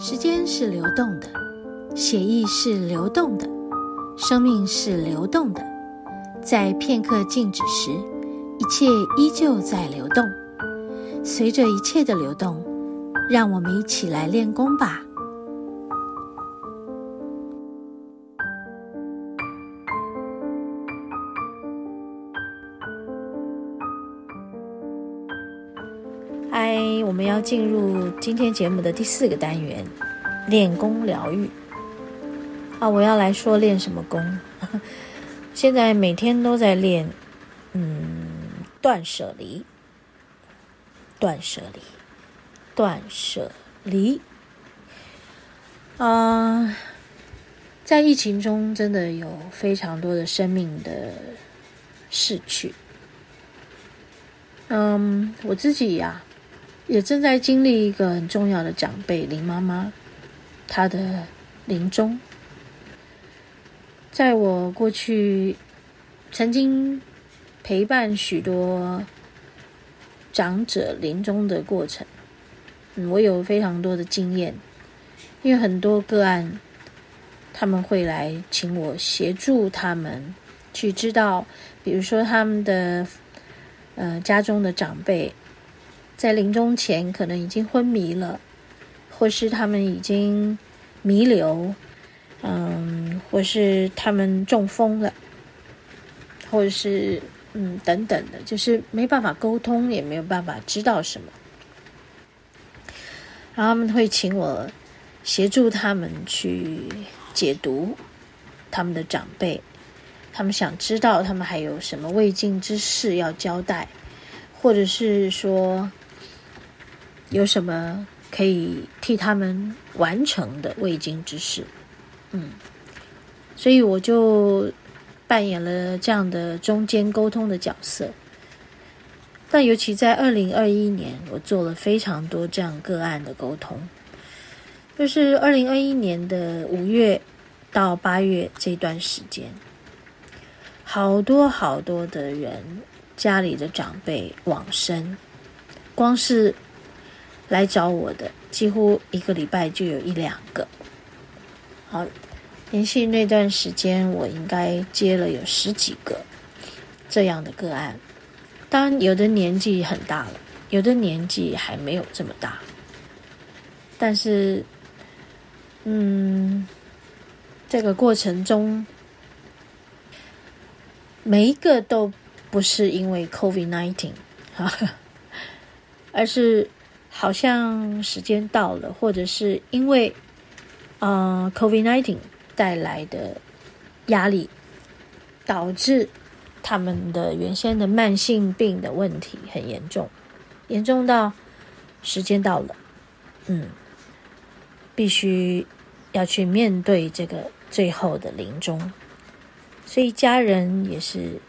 时间是流动的，血液是流动的，生命是流动的。在片刻静止时，一切依旧在流动。随着一切的流动，让我们一起来练功吧。嗨，我们要进入今天节目的第四个单元——练功疗愈。啊，我要来说练什么功？现在每天都在练，嗯，断舍离，断舍离，断舍离。啊、在疫情中，真的有非常多的生命的逝去。嗯，我自己呀。也正在经历一个很重要的长辈林妈妈，她的临终。在我过去曾经陪伴许多长者临终的过程，我有非常多的经验，因为很多个案他们会来请我协助他们去知道，比如说他们的呃家中的长辈。在临终前，可能已经昏迷了，或是他们已经弥留，嗯，或是他们中风了，或者是嗯等等的，就是没办法沟通，也没有办法知道什么，然后他们会请我协助他们去解读他们的长辈，他们想知道他们还有什么未尽之事要交代，或者是说。有什么可以替他们完成的未经之事？嗯，所以我就扮演了这样的中间沟通的角色。但尤其在二零二一年，我做了非常多这样个案的沟通。就是二零二一年的五月到八月这段时间，好多好多的人家里的长辈往生，光是。来找我的几乎一个礼拜就有一两个。好，连续那段时间，我应该接了有十几个这样的个案。当然，有的年纪很大了，有的年纪还没有这么大。但是，嗯，这个过程中，每一个都不是因为 COVID nineteen，，而是。好像时间到了，或者是因为，呃，COVID-19 带来的压力，导致他们的原先的慢性病的问题很严重，严重到时间到了，嗯，必须要去面对这个最后的临终，所以家人也是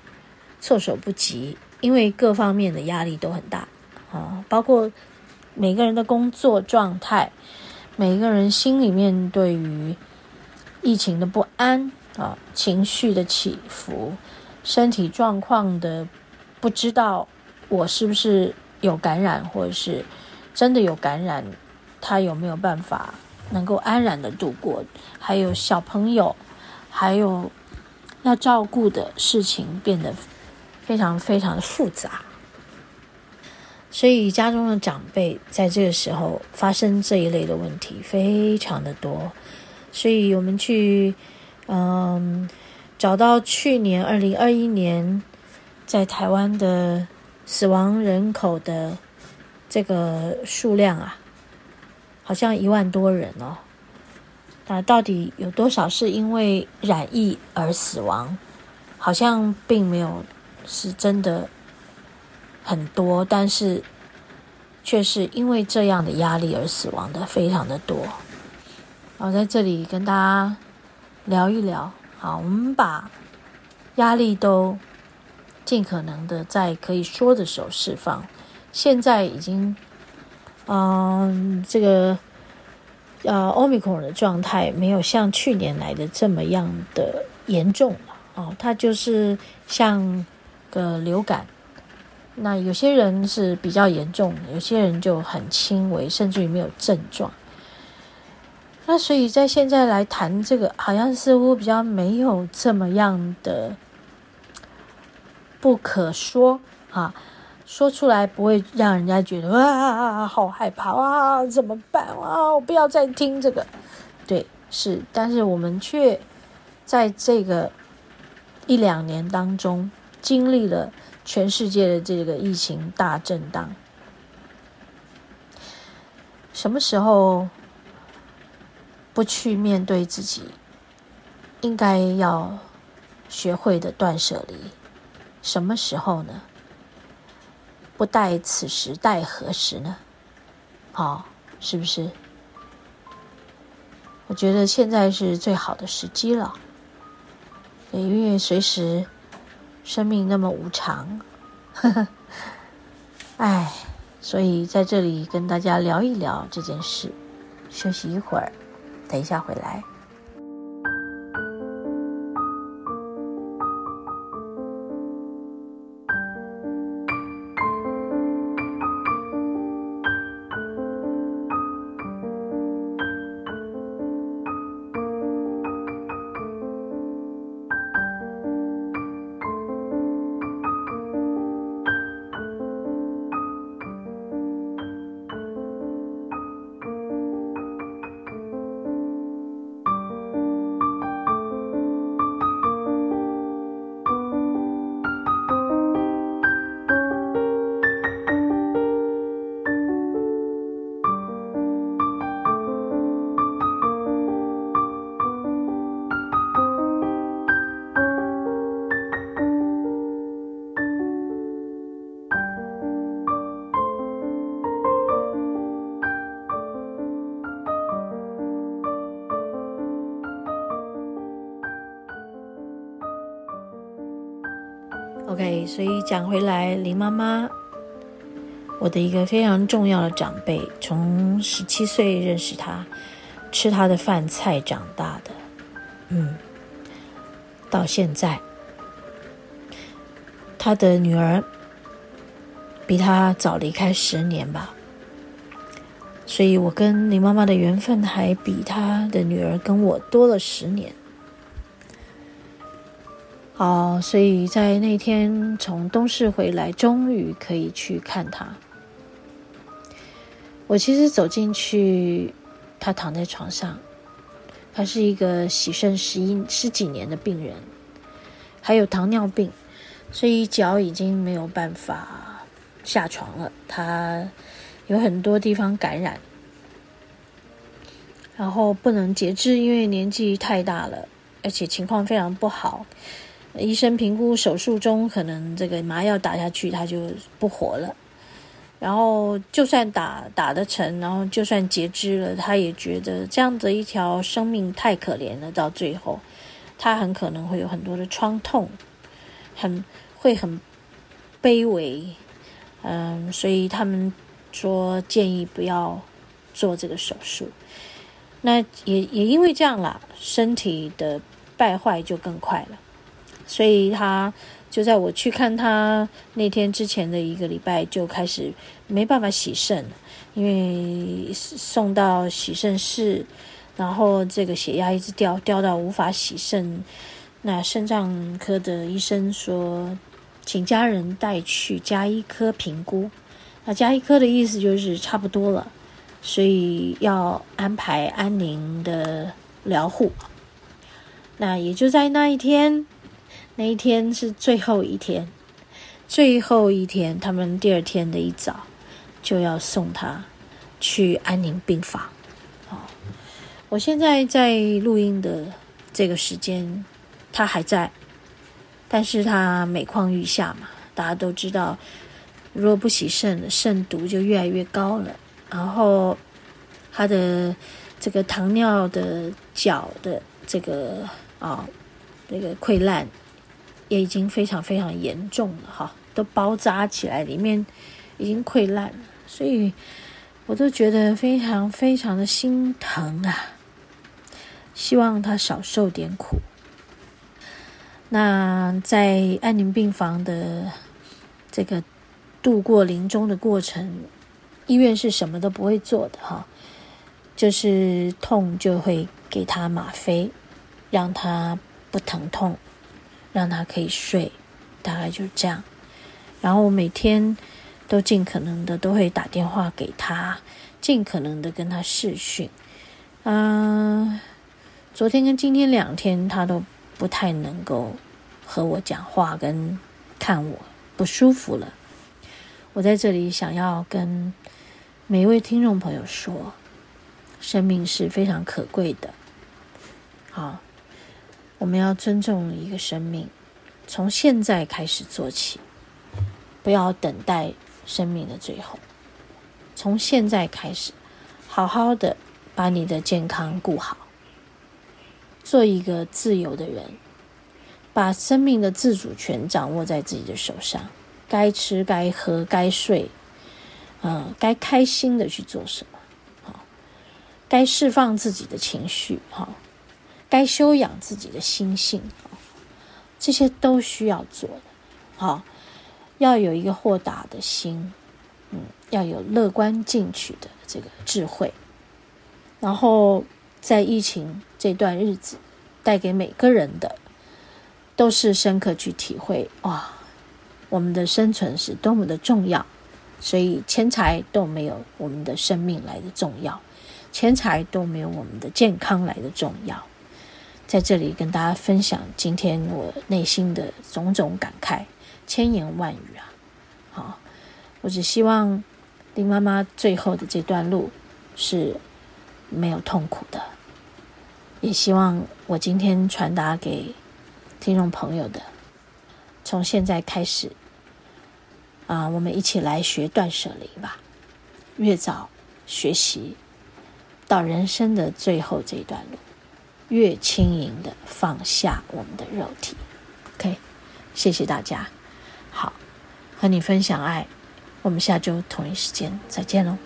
措手不及，因为各方面的压力都很大啊，包括。每个人的工作状态，每个人心里面对于疫情的不安啊，情绪的起伏，身体状况的不知道我是不是有感染，或者是真的有感染，他有没有办法能够安然的度过？还有小朋友，还有要照顾的事情变得非常非常的复杂。所以家中的长辈在这个时候发生这一类的问题非常的多，所以我们去嗯找到去年二零二一年在台湾的死亡人口的这个数量啊，好像一万多人哦。那到底有多少是因为染疫而死亡？好像并没有是真的。很多，但是却是因为这样的压力而死亡的非常的多。好，在这里跟大家聊一聊。好，我们把压力都尽可能的在可以说的时候释放。现在已经，嗯，这个呃，Omicron 的状态没有像去年来的这么样的严重了。哦，它就是像个流感。那有些人是比较严重的，有些人就很轻微，甚至于没有症状。那所以在现在来谈这个，好像似乎比较没有这么样的不可说啊，说出来不会让人家觉得哇，好害怕啊，怎么办啊？我不要再听这个。对，是，但是我们却在这个一两年当中，经历了全世界的这个疫情大震荡。什么时候？不去面对自己，应该要学会的断舍离，什么时候呢？不待此时，待何时呢？好、是不是？我觉得现在是最好的时机了，因为随时生命那么无常，呵呵，哎，所以在这里跟大家聊一聊这件事，休息一会儿。等一下回来。OK，所以讲回来，林妈妈，我的一个非常重要的长辈，从十七岁认识她，吃她的饭菜长大的，嗯，到现在，她的女儿比她早离开十年吧，所以我跟林妈妈的缘分还比她的女儿跟我多了十年。哦，所以在那天从东市回来，终于可以去看他。我其实走进去，他躺在床上，他是一个洗肾十一十几年的病人，还有糖尿病，所以脚已经没有办法下床了。他有很多地方感染，然后不能截肢，因为年纪太大了，而且情况非常不好。医生评估手术中可能这个麻药打下去，他就不活了。然后就算打打得成，然后就算截肢了，他也觉得这样的一条生命太可怜了。到最后，他很可能会有很多的创痛，很会很卑微。嗯，所以他们说建议不要做这个手术。那也也因为这样啦，身体的败坏就更快了。所以他就在我去看他那天之前的一个礼拜就开始没办法洗肾，因为送到洗肾室，然后这个血压一直掉，掉到无法洗肾。那肾脏科的医生说，请家人带去家医科评估。那家医科的意思就是差不多了，所以要安排安宁的疗护。那也就在那一天。那一天是最后一天，最后一天，他们第二天的一早就要送他去安宁病房。哦，我现在在录音的这个时间，他还在，但是他每况愈下嘛，大家都知道，如果不洗肾，肾毒就越来越高了。然后他的这个糖尿的脚的这个啊，那个溃烂。也已经非常非常严重了哈，都包扎起来，里面已经溃烂了，所以我都觉得非常非常的心疼啊！希望他少受点苦。那在安宁病房的这个度过临终的过程，医院是什么都不会做的哈，就是痛就会给他吗啡，让他不疼痛，让他可以睡，大概就是这样。然后我每天都尽可能的都会打电话给他，尽可能的跟他视讯。嗯、昨天跟今天两天他都不太能够和我讲话，跟看我不舒服了。我在这里想要跟每一位听众朋友说，生命是非常可贵的。好，我们要尊重一个生命，从现在开始做起，不要等待生命的最后。从现在开始，好好的把你的健康顾好，做一个自由的人，把生命的自主权掌握在自己的手上。该吃该喝该睡，嗯，该开心的去做什么，好，该释放自己的情绪，好，该修养自己的心性，这些都需要做的，好，要有一个豁达的心，嗯，要有乐观进取的这个智慧，然后在疫情这段日子带给每个人的，都是深刻去体会，哇。我们的生存是多么的重要，所以钱财都没有我们的生命来的重要，钱财都没有我们的健康来的重要。在这里跟大家分享今天我内心的种种感慨，千言万语啊！好，我只希望林妈妈最后的这段路是没有痛苦的，也希望我今天传达给听众朋友的。从现在开始，啊，我们一起来学断舍离吧。越早学习，到人生的最后这一段路，越轻盈的放下我们的肉体。OK，谢谢大家。好，和你分享爱，我们下周同一时间再见喽。